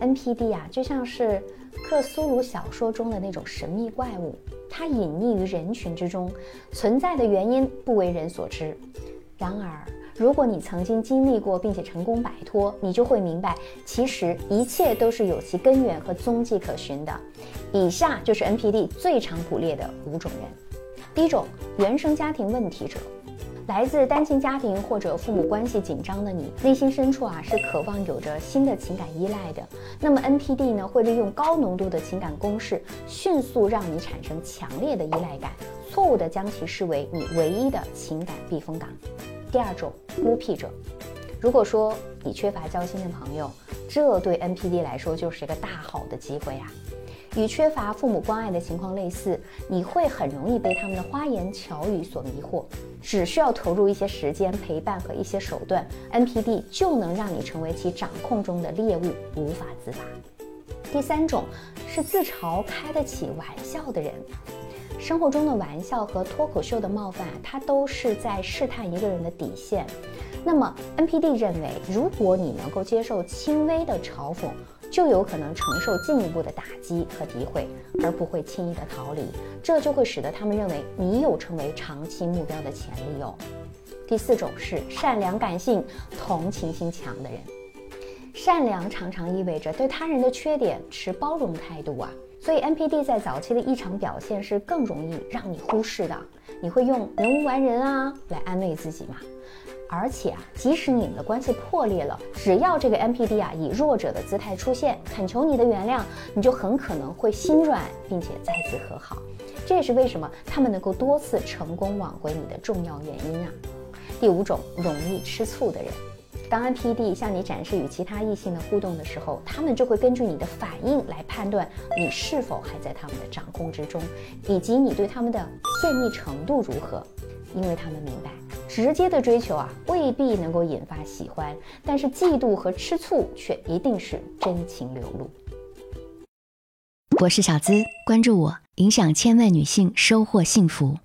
NPD 啊，就像是克苏鲁小说中的那种神秘怪物，它隐匿于人群之中，存在的原因不为人所知。然而，如果你曾经经历过并且成功摆脱，你就会明白，其实一切都是有其根源和踪迹可循的。以下就是 NPD 最常捕猎的五种人。第一种，原生家庭问题者。来自单亲家庭或者父母关系紧张的你，内心深处啊是渴望有着新的情感依赖的。那么 NPD 呢会利用高浓度的情感攻势，迅速让你产生强烈的依赖感，错误的将其视为你唯一的情感避风港。第二种孤僻者，如果说你缺乏交心的朋友，这对 NPD 来说就是一个大好的机会啊。与缺乏父母关爱的情况类似，你会很容易被他们的花言巧语所迷惑。只需要投入一些时间陪伴和一些手段，NPD 就能让你成为其掌控中的猎物，无法自拔。第三种是自嘲开得起玩笑的人。生活中的玩笑和脱口秀的冒犯，它都是在试探一个人的底线。那么 NPD 认为，如果你能够接受轻微的嘲讽，就有可能承受进一步的打击和诋毁，而不会轻易的逃离。这就会使得他们认为你有成为长期目标的潜力哦。第四种是善良、感性、同情心强的人。善良常常意味着对他人的缺点持包容态度啊，所以 NPD 在早期的异常表现是更容易让你忽视的。你会用人无完人啊来安慰自己吗？而且啊，即使你们的关系破裂了，只要这个 NPD 啊以弱者的姿态出现，恳求你的原谅，你就很可能会心软，并且再次和好。这也是为什么他们能够多次成功挽回你的重要原因啊。第五种，容易吃醋的人，当 NPD 向你展示与其他异性的互动的时候，他们就会根据你的反应来判断你是否还在他们的掌控之中，以及你对他们的甜蜜程度如何，因为他们明白。直接的追求啊，未必能够引发喜欢，但是嫉妒和吃醋却一定是真情流露。我是小资，关注我，影响千万女性，收获幸福。